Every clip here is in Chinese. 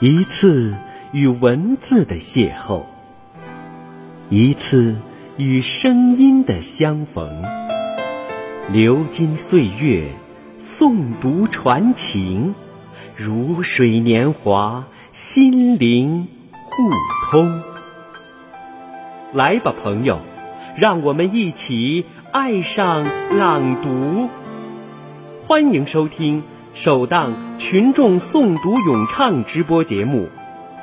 一次与文字的邂逅，一次与声音的相逢。流金岁月，诵读传情，如水年华，心灵互通。来吧，朋友，让我们一起爱上朗读。欢迎收听。首档群众诵读咏唱直播节目，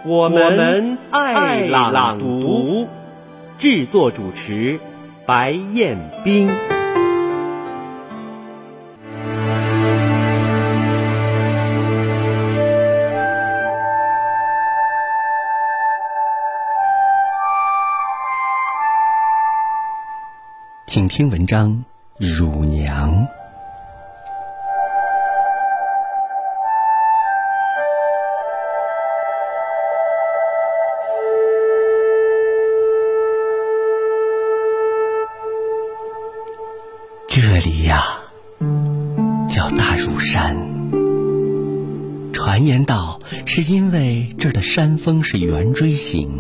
我们爱朗读，制作主持白彦冰。请听文章《乳娘》。这里呀，叫大乳山。传言道，是因为这儿的山峰是圆锥形，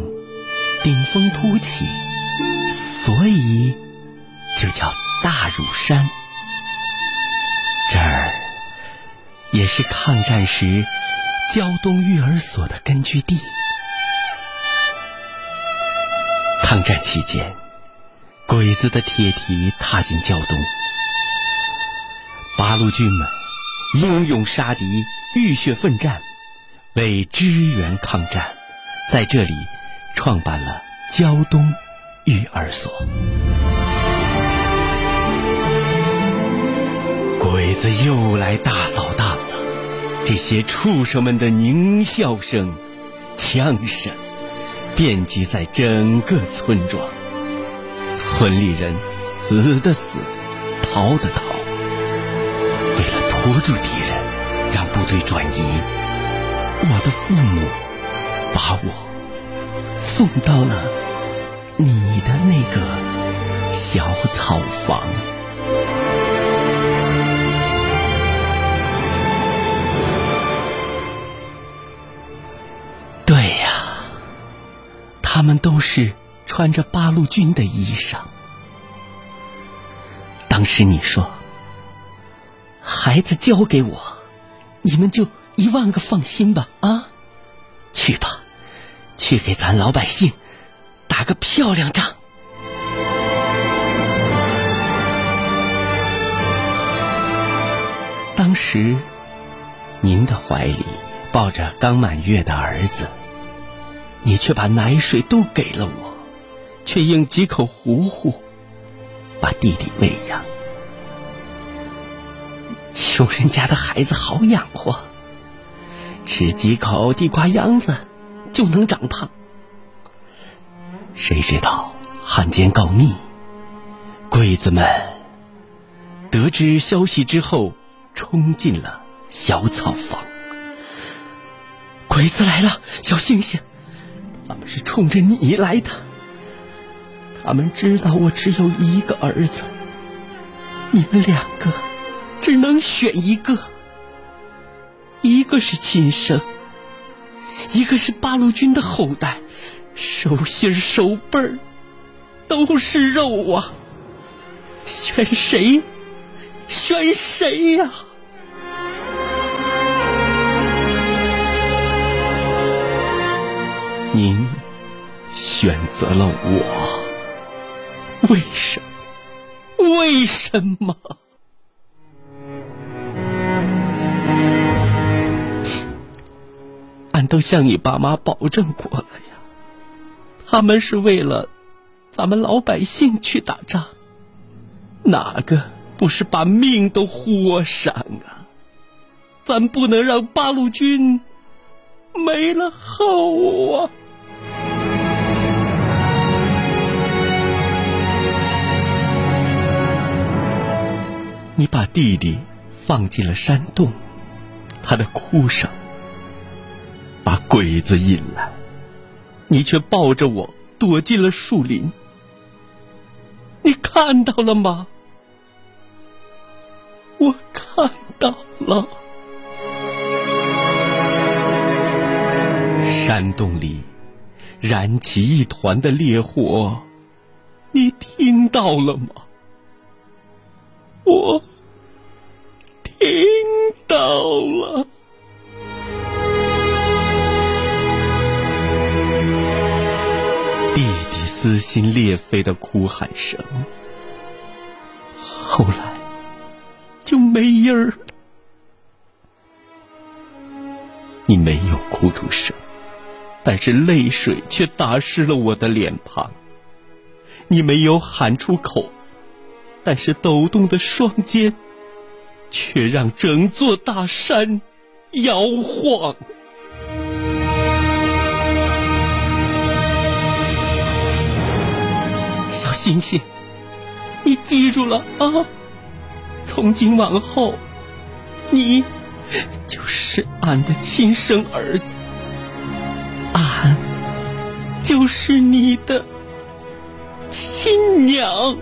顶峰凸起，所以就叫大乳山。这儿也是抗战时胶东育儿所的根据地。抗战期间，鬼子的铁蹄踏进胶东。八路军们英勇杀敌，浴血奋战，为支援抗战，在这里创办了胶东育儿所。鬼子又来大扫荡了，这些畜生们的狞笑声、枪声，遍及在整个村庄，村里人死的死，逃的逃。拖住敌人，让部队转移。我的父母把我送到了你的那个小草房。对呀，他们都是穿着八路军的衣裳。当时你说。孩子交给我，你们就一万个放心吧啊！去吧，去给咱老百姓打个漂亮仗。当时，您的怀里抱着刚满月的儿子，你却把奶水都给了我，却用几口糊糊把弟弟喂养。穷人家的孩子好养活，吃几口地瓜秧子就能长胖。谁知道汉奸告密，鬼子们得知消息之后，冲进了小草房。鬼子来了，小星星，他们是冲着你来的。他们知道我只有一个儿子，你们两个。只能选一个，一个是亲生，一个是八路军的后代，手心手背都是肉啊！选谁？选谁呀？您选择了我，为什么？为什么？都向你爸妈保证过了呀，他们是为了咱们老百姓去打仗，哪个不是把命都豁上啊？咱不能让八路军没了后啊！你把弟弟放进了山洞，他的哭声。鬼子引来，你却抱着我躲进了树林。你看到了吗？我看到了。山洞里燃起一团的烈火，你听到了吗？我听到了。撕心裂肺的哭喊声，后来就没音儿。你没有哭出声，但是泪水却打湿了我的脸庞。你没有喊出口，但是抖动的双肩，却让整座大山摇晃。星星，你记住了啊！从今往后，你就是俺的亲生儿子，俺就是你的亲娘。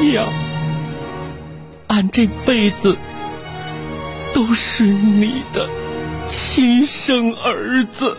娘，俺这辈子都是你的。亲生儿子。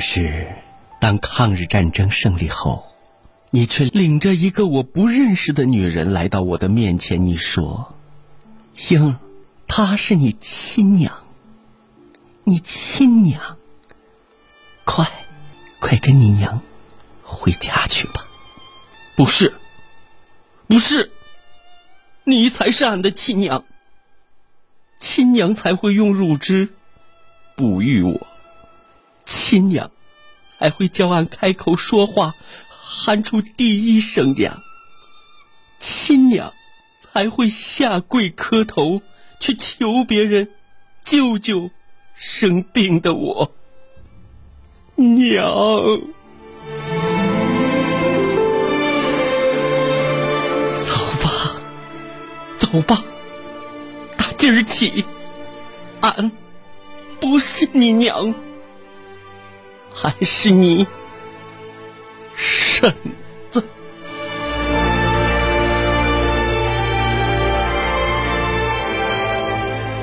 可是，当抗日战争胜利后，你却领着一个我不认识的女人来到我的面前。你说：“星，她是你亲娘，你亲娘。快，快跟你娘回家去吧。”不是，不是，你才是俺的亲娘。亲娘才会用乳汁哺育我。亲娘才会叫俺开口说话，喊出第一声娘。亲娘才会下跪磕头，去求别人救救生病的我。娘，走吧，走吧，打今儿起，俺不是你娘。还是你，婶子，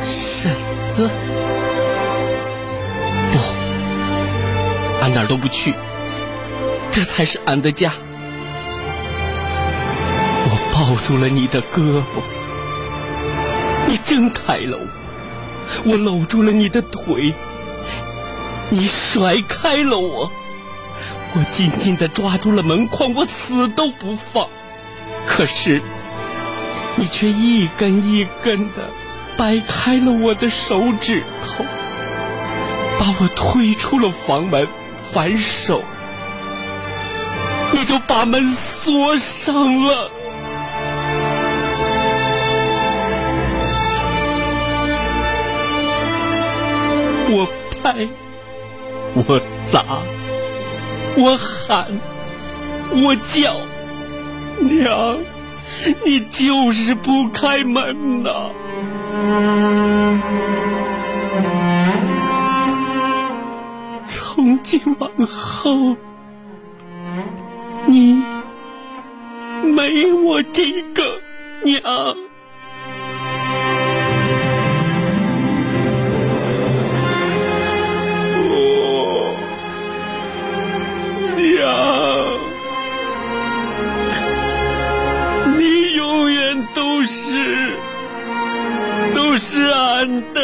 婶子，不，俺哪儿都不去，这才是俺的家。我抱住了你的胳膊，你挣开了我，我搂住了你的腿。你甩开了我，我紧紧的抓住了门框，我死都不放。可是，你却一根一根的掰开了我的手指头，把我推出了房门。反手，你就把门锁上了。我拍。我砸，我喊，我叫，娘，你就是不开门呐！从今往后，你没我这个娘。是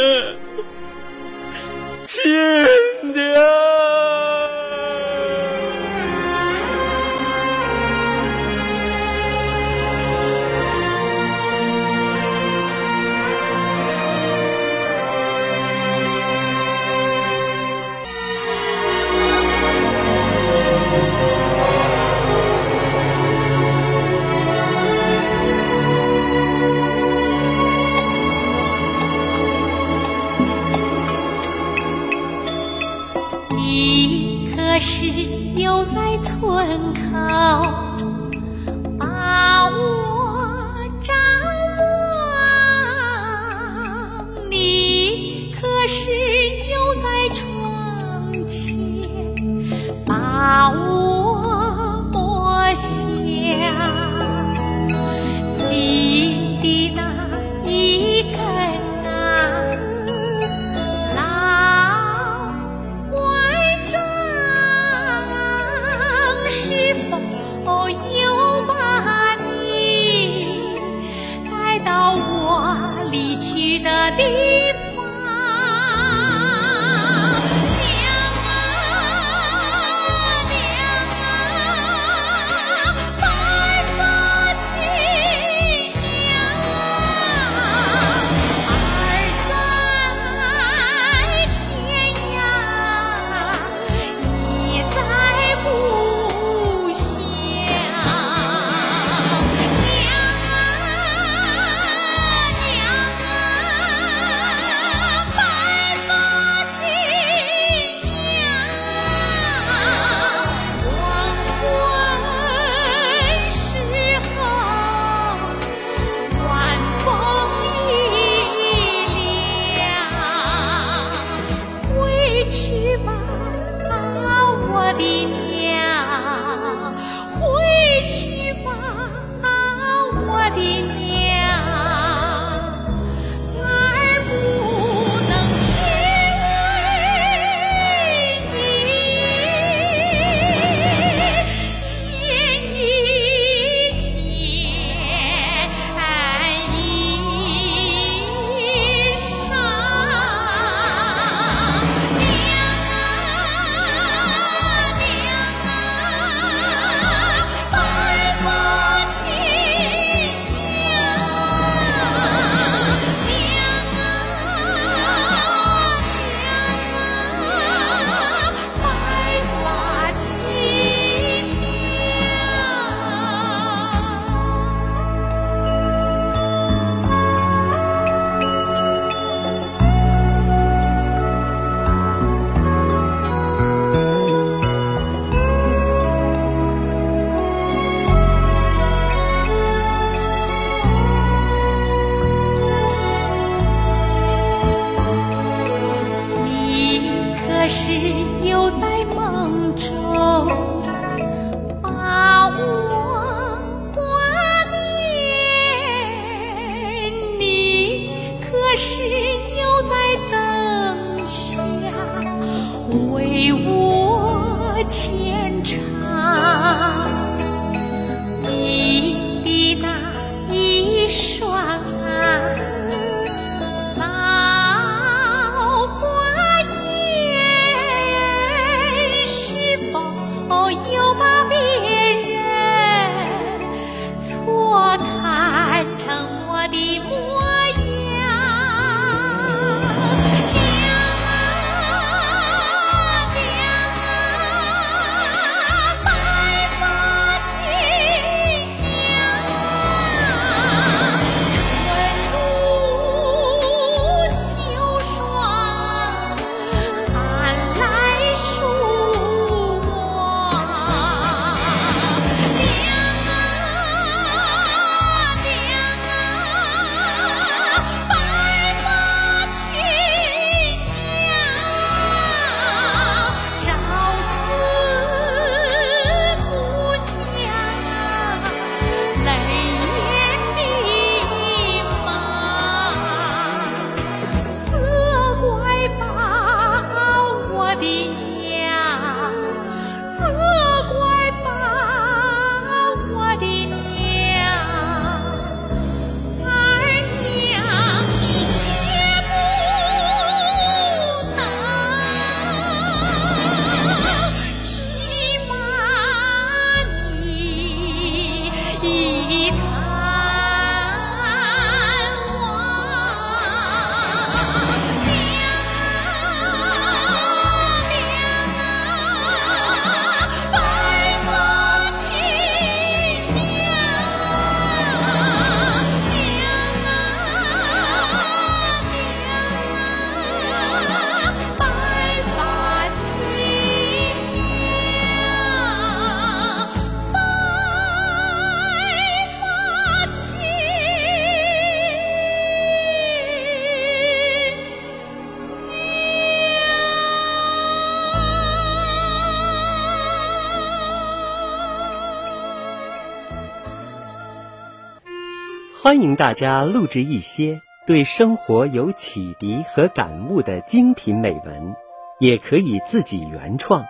欢迎大家录制一些对生活有启迪和感悟的精品美文，也可以自己原创。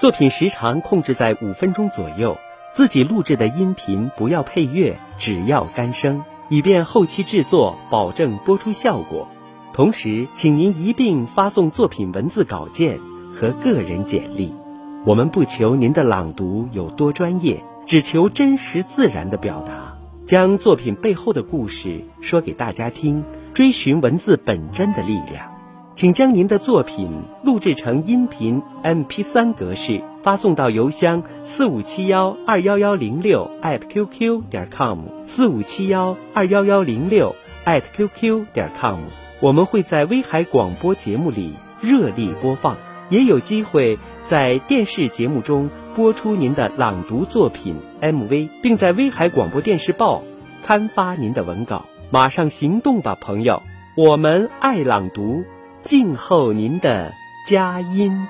作品时长控制在五分钟左右，自己录制的音频不要配乐，只要干声，以便后期制作保证播出效果。同时，请您一并发送作品文字稿件和个人简历。我们不求您的朗读有多专业，只求真实自然的表达，将作品背后的故事说给大家听，追寻文字本真的力量。请将您的作品录制成音频 MP3 格式，发送到邮箱四五七幺二幺幺零六 @QQ 点 com 四五七幺二幺幺零六 @QQ 点 com。我们会在威海广播节目里热力播放，也有机会在电视节目中播出您的朗读作品 MV，并在威海广播电视报刊发您的文稿。马上行动吧，朋友！我们爱朗读，静候您的佳音。